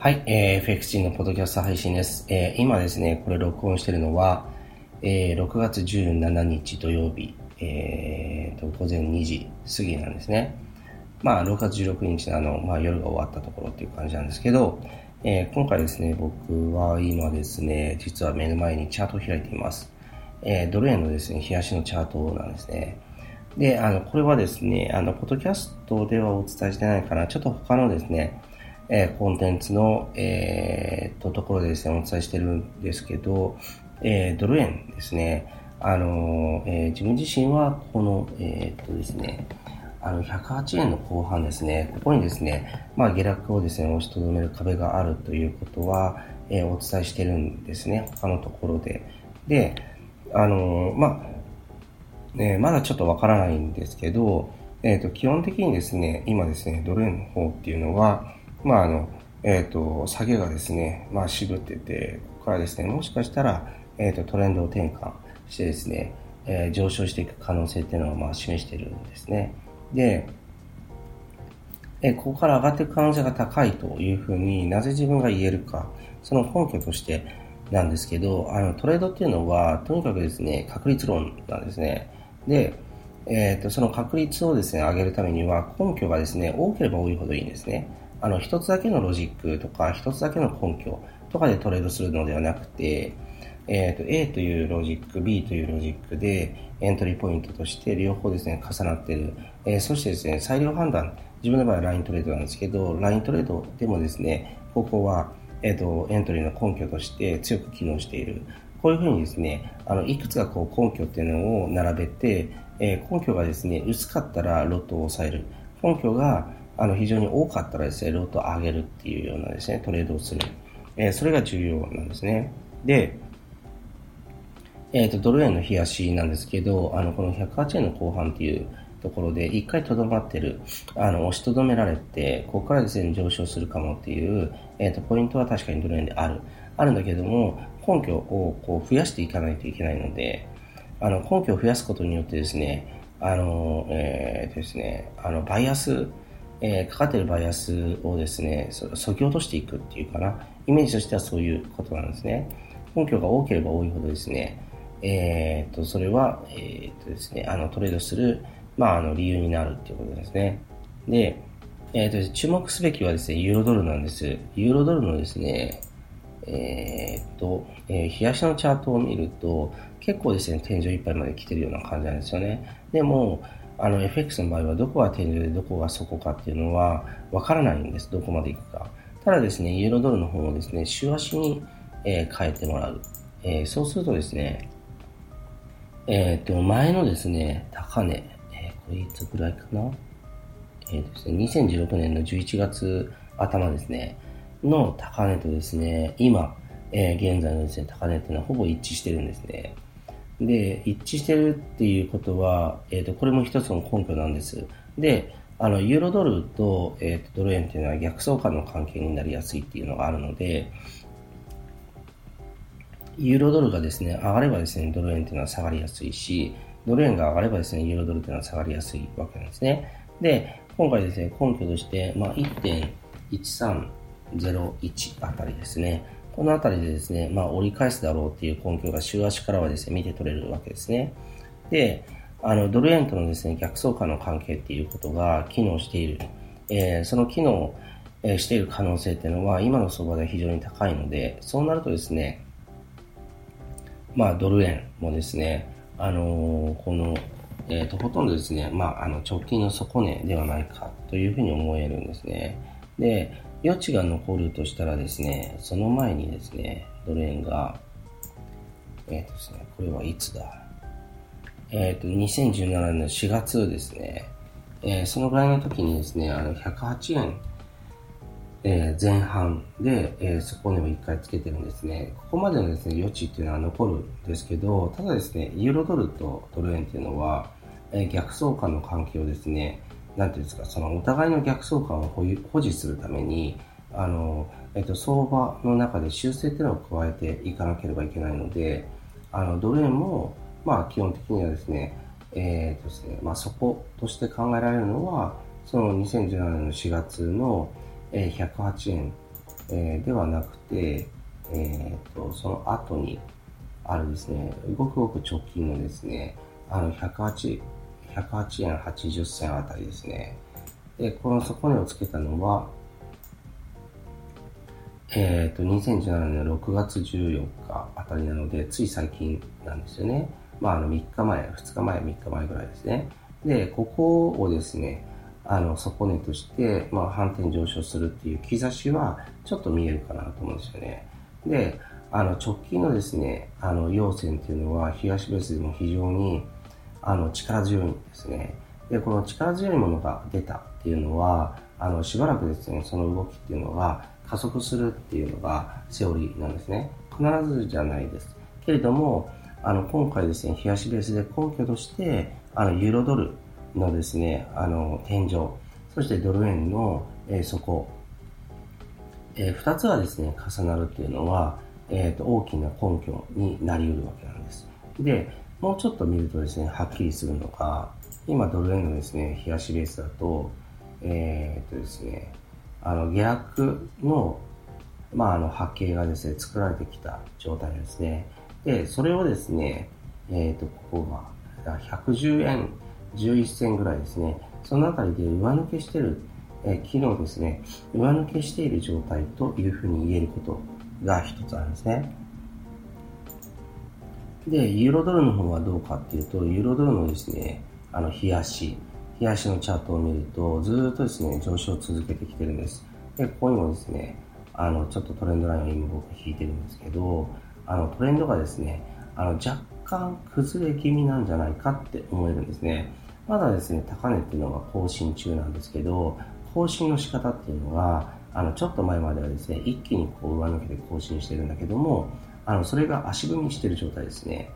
はい、えー、FX のポッドキャスト配信です。えー、今ですね、これ録音してるのは、えー、6月17日土曜日、えー、と、午前2時過ぎなんですね。まあ、6月16日のあの、まあ、夜が終わったところっていう感じなんですけど、えー、今回ですね、僕は今ですね、実は目の前にチャートを開いています。えー、ドル円のですね、冷やしのチャートなんですね。で、あの、これはですね、あの、ポッドキャストではお伝えしてないかな、ちょっと他のですね、えー、コンテンツの、えー、とところでですね、お伝えしてるんですけど、えー、ドル円ですね、あの、えー、自分自身はこの、えー、っとですね、あの、108円の後半ですね、ここにですね、まあ、下落をですね、押しとどめる壁があるということは、えー、お伝えしてるんですね、他のところで。で、あの、まあ、ね、まだちょっとわからないんですけど、えっ、と、基本的にですね、今ですね、ドル円の方っていうのは、まあ、あの、えっ、ー、と、下げがですね、まあ、渋ってて、ここからですね、もしかしたら、えっ、ー、と、トレンドを転換してですね、えー、上昇していく可能性っていうのを、まあ、示しているんですね。で、えここから上がっていく可能性が高いというふうになぜ自分が言えるか、その根拠としてなんですけど、あの、トレードっていうのは、とにかくですね、確率論なんですね。で、えっ、ー、と、その確率をですね、上げるためには、根拠がですね、多ければ多いほどいいんですね。あの、一つだけのロジックとか、一つだけの根拠とかでトレードするのではなくて、えっ、ー、と、A というロジック、B というロジックで、エントリーポイントとして両方ですね、重なってる。えー、そしてですね、裁量判断、自分の場合はライントレードなんですけど、ライントレードでもですね、ここは、えっ、ー、と、エントリーの根拠として強く機能している。こういうふうにですね、あの、いくつかこう根拠っていうのを並べて、え根拠がですね、薄かったらロットを抑える。根拠があの、非常に多かったらですね、ロートを上げるっていうようなですね、トレードをする。えー、それが重要なんですね。で、えっ、ー、と、ドル円の冷やしなんですけど、あの、この108円の後半っていうところで、一回とどまってる、あの、押しとどめられて、ここからですね、上昇するかもっていう、えっ、ー、と、ポイントは確かにドル円である。あるんだけども、根拠をこう増やしていかないといけないので、あの、根拠を増やすことによってですね、あの、えー、ですね、あの、バイアス、えー、かかっているバイアスをですね、そぎ落としていくっていうかな、イメージとしてはそういうことなんですね。根拠が多ければ多いほどですね、えー、と、それは、えー、とですね、あの、トレードする、まあ、あの、理由になるっていうことですね。で、えー、と、注目すべきはですね、ユーロドルなんです。ユーロドルのですね、えー、と、えー、冷やしのチャートを見ると、結構ですね、天井いっぱいまで来てるような感じなんですよね。でも、あの FX の場合はどこが天井でどこが底かっていうのはわからないんです。どこまで行くか。ただですね、ユーロドルの方をですね、週足に、えー、変えてもらう。えー、そうするとですね、えっ、と、前のですね、高値、えこれいつぐらいかなえっ、とですね、2016年の11月頭ですね、の高値とですね、今、え現在のですね、高値っていうのはほぼ一致してるんですね。で、一致してるっていうことは、えっ、ー、と、これも一つの根拠なんです。で、あの、ユーロドルと、えっ、ー、と、ドル円っていうのは逆相関の関係になりやすいっていうのがあるので、ユーロドルがですね、上がればですね、ドル円っていうのは下がりやすいし、ドル円が上がればですね、ユーロドルっていうのは下がりやすいわけなんですね。で、今回ですね、根拠として、まあ、1.1301あたりですね、このあたりでですね、まあ、折り返すだろうっていう根拠が週足からはですね、見て取れるわけですね。で、あの、ドル円とのですね、逆相関の関係っていうことが機能している。えー、その機能、えー、している可能性っていうのは、今の相場で非常に高いので、そうなるとですね、まあ、ドル円もですね、あのー、この、えっ、ー、と、ほとんどですね、まあ、あの、直近の底値ではないかというふうに思えるんですね。で、余地が残るとしたらですね、その前にですね、ドル円が、えっ、ー、とですね、これはいつだ？えっ、ー、と、2017年の4月ですね、えー、そのぐらいの時にですね、あの、108円えー、前半で、えー、底値を1回つけてるんですね。ここまでのですね、余地っていうのは残るんですけど、ただですね、ユーロドルとドル円っていうのは、えー、逆相関の関係をですね、なんていうんですか、そのお互いの逆相関を保持するために、あの、えっと、相場の中で修正っていうのを加えていかなければいけないので、あの、ドル円も、まあ、基本的にはですね、えー、とですね、まあ、そことして考えられるのは、その2017年の4月の、え108円、えではなくて、えーと、その後にあるですね、ごくごく直近のですね、あの108、108円80銭あたりですね。で、この底値をつけたのは、えっ、ー、と、2017年の6月14日あたりなので、つい最近なんですよね。まあ、あの、3日前、2日前、3日前ぐらいですね。で、ここをですね、あの、底値として、まあ、反転上昇するっていう兆しは、ちょっと見えるかなと思うんですよね。で、あの、直近のですね、あの、陽線っていうのは、東ベースでも非常に、あの、力強いんですね。で、この力強いものが出たっていうのは、あの、しばらくですね、その動きっていうのが加速するっていうのがセオリーなんですね。必ずじゃないです。けれども、あの、今回ですね、東ベースで根拠として、あの、ユーロドルのですね、あの、天井、そしてドル円の、えー、底、えー、二つはですね、重なるっていうのは、え、ー、と、大きな根拠になり得るわけなんです。で、もうちょっと見るとですね、はっきりするのが、今ドル円のですね、冷やしベースだと、えっ、とですね、あの、下落の、まあ、あの、波形がですね、作られてきた状態ですね。で、それをですね、えっ、と、ここが、110円11銭ぐらいですね、そのあたりで上抜けしてる、え昨日ですね、上抜けしている状態というふうに言えることが一つあるんですね。で、ユーロドルの方はどうかっていうと、ユーロドルのですね、あの、冷やし、冷やしのチャートを見ると、ずっとですね、上昇を続けてきてるんです。で、ここにもですね、あの、ちょっとトレンドラインを今僕引いてるんですけど、あの、トレンドがですね、あの、若干崩れ気味なんじゃないかって思えるんですね。まだですね、高値っていうのが更新中なんですけど、更新の仕方っていうのが、あの、ちょっと前まではですね、一気にこう上抜けて更新してるんだけども、あの、それが足踏みしてる状態ですね。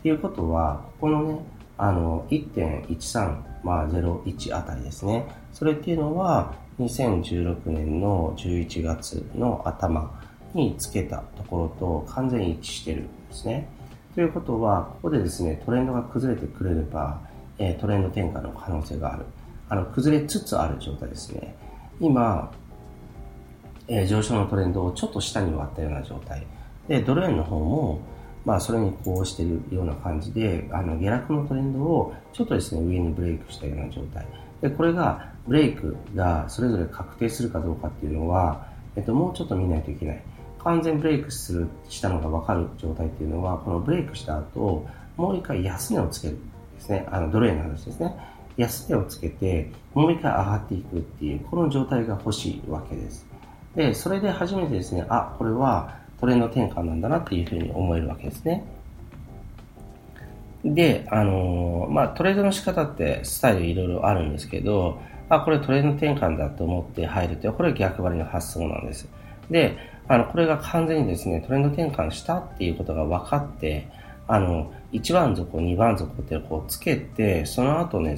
っていうことは、ここのね、あの、1.13、まあ、01あたりですね。それっていうのは、2016年の11月の頭につけたところと完全に一致してるんですね。ということは、ここでですね、トレンドが崩れてくれれば、えトレンド転換の可能性がある。あの、崩れつつある状態ですね。今、え上昇のトレンドをちょっと下に割ったような状態。で、ドル円の方も、まあ、それにこうしているような感じで、あの、下落のトレンドをちょっとですね、上にブレイクしたような状態。で、これが、ブレイクがそれぞれ確定するかどうかっていうのは、えっと、もうちょっと見ないといけない。完全ブレイクする、したのが分かる状態っていうのは、このブレイクした後、もう一回安値をつけるですね。あの、ドル円の話ですね。安値をつけて、もう一回上がっていくっていう、この状態が欲しいわけです。で、それで初めてですね、あ、これはトレンド転換なんだなっていうふうに思えるわけですね。で、あのー、まあ、トレードの仕方ってスタイルいろいろあるんですけど、あ、これトレード転換だと思って入ると、これ逆張りの発想なんです。で、あの、これが完全にですね、トレンド転換したっていうことが分かって、あの、1番底、2番底ってこうつけて、その後ね、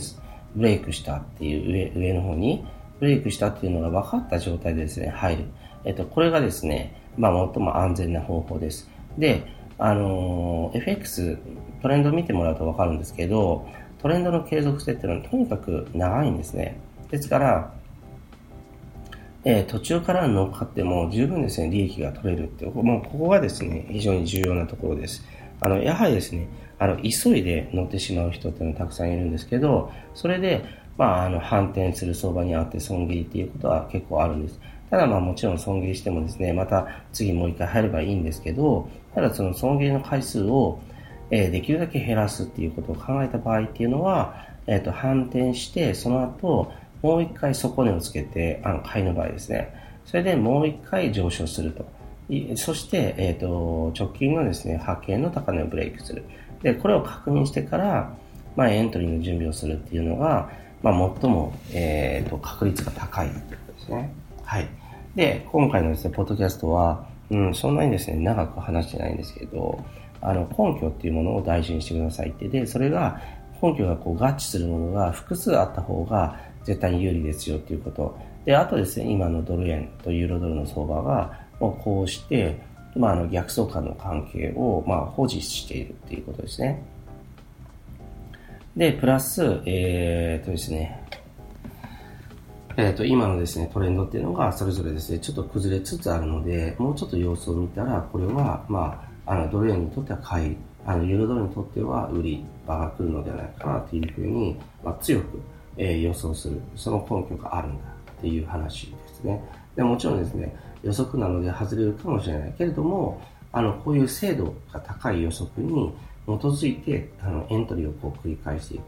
ブレイクしたっていう上、上の方に、ブレイクしたっていうのが分かった状態でですね、入る。えっと、これがですね、まあ、最も安全な方法です。で、あの、FX、トレンドを見てもらうと分かるんですけど、トレンドの継続性っていうのはとにかく長いんですね。ですから、えー、途中から乗っかっても十分ですね、利益が取れるって、もうここがですね、非常に重要なところです。あの、やはりですね、あの、急いで乗ってしまう人っていうのはたくさんいるんですけど、それで、まあ、あの、反転する相場にあって損切りっていうことは結構あるんです。ただまあもちろん損切りしてもですね、また次もう一回入ればいいんですけど、ただその損切りの回数を、え、できるだけ減らすっていうことを考えた場合っていうのは、えっ、ー、と、反転して、その後、もう一回底値をつけて、あの、買いの場合ですね。それでもう一回上昇すると。そして、えっ、ー、と、直近のですね、波形の高値をブレイクする。で、これを確認してから、まあ、エントリーの準備をするっていうのが、まあ、最も、えっ、ー、と、確率が高いですね。はい。で、今回のですね、ポッドキャストは、うん、そんなにですね、長く話してないんですけど、あの、根拠っていうものを大事にしてくださいって。で、それが、根拠がこう合致するものが複数あった方が絶対に有利ですよっていうこと。で、あとですね、今のドル円とユーロドルの相場が、もうこうして、まあ、あの逆相関の関係を、まあ、保持しているっていうことですね。で、プラス、えー、とですね、えっ、ー、と、今のですね、トレンドっていうのが、それぞれですね、ちょっと崩れつつあるので、もうちょっと様子を見たら、これは、まあ、あの、ドル円にとっては買い、あの、ユーロドルにとっては売り場が来るのではないかなというふうに、まあ、強く、えー、予想する、その根拠があるんだっていう話ですね。でもちろんですね、予測なので外れるかもしれないけれども、あの、こういう精度が高い予測に基づいて、あの、エントリーをこう繰り返していく。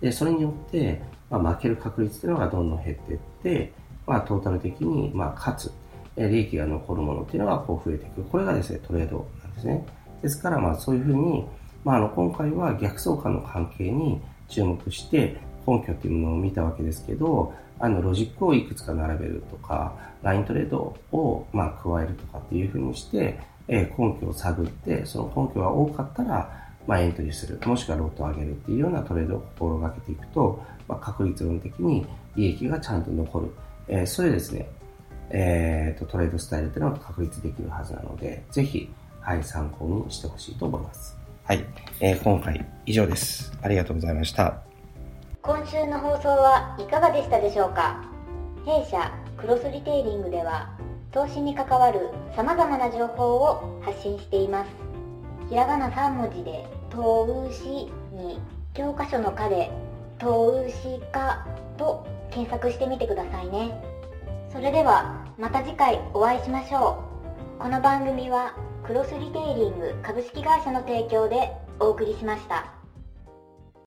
で、それによって、まあ、負ける確率っていうのがどんどん減っていって、まあ、トータル的に、まあ、勝つ、利益が残るものっていうのがこう増えていく。これがですね、トレードなんですね。ですから、まあ、そういうふうに、まあ、あの、今回は逆相関の関係に注目して、根拠っていうものを見たわけですけど、あの、ロジックをいくつか並べるとか、ライントレードを、まあ、加えるとかっていうふうにして、え、根拠を探って、その根拠が多かったら、まあ、エントリーする、もしくはロットを上げるっていうようなトレードを心がけていくと、まあ、確率論的に利益がちゃんと残る。えー、それですね、えーと、トレードスタイルっていうのが確立できるはずなので、ぜひ、はい、参考にしてほしいと思います。はい、えー、今回以上です。ありがとうございました。今週の放送はいかがでしたでしょうか？弊社クロスリテイリングでは投資に関わる様々な情報を発信しています。ひらがな3文字で投資に教科書の課で投資家と検索してみてくださいねそれではまた次回お会いしましょうこの番組はクロスリテイリング株式会社の提供でお送りしました。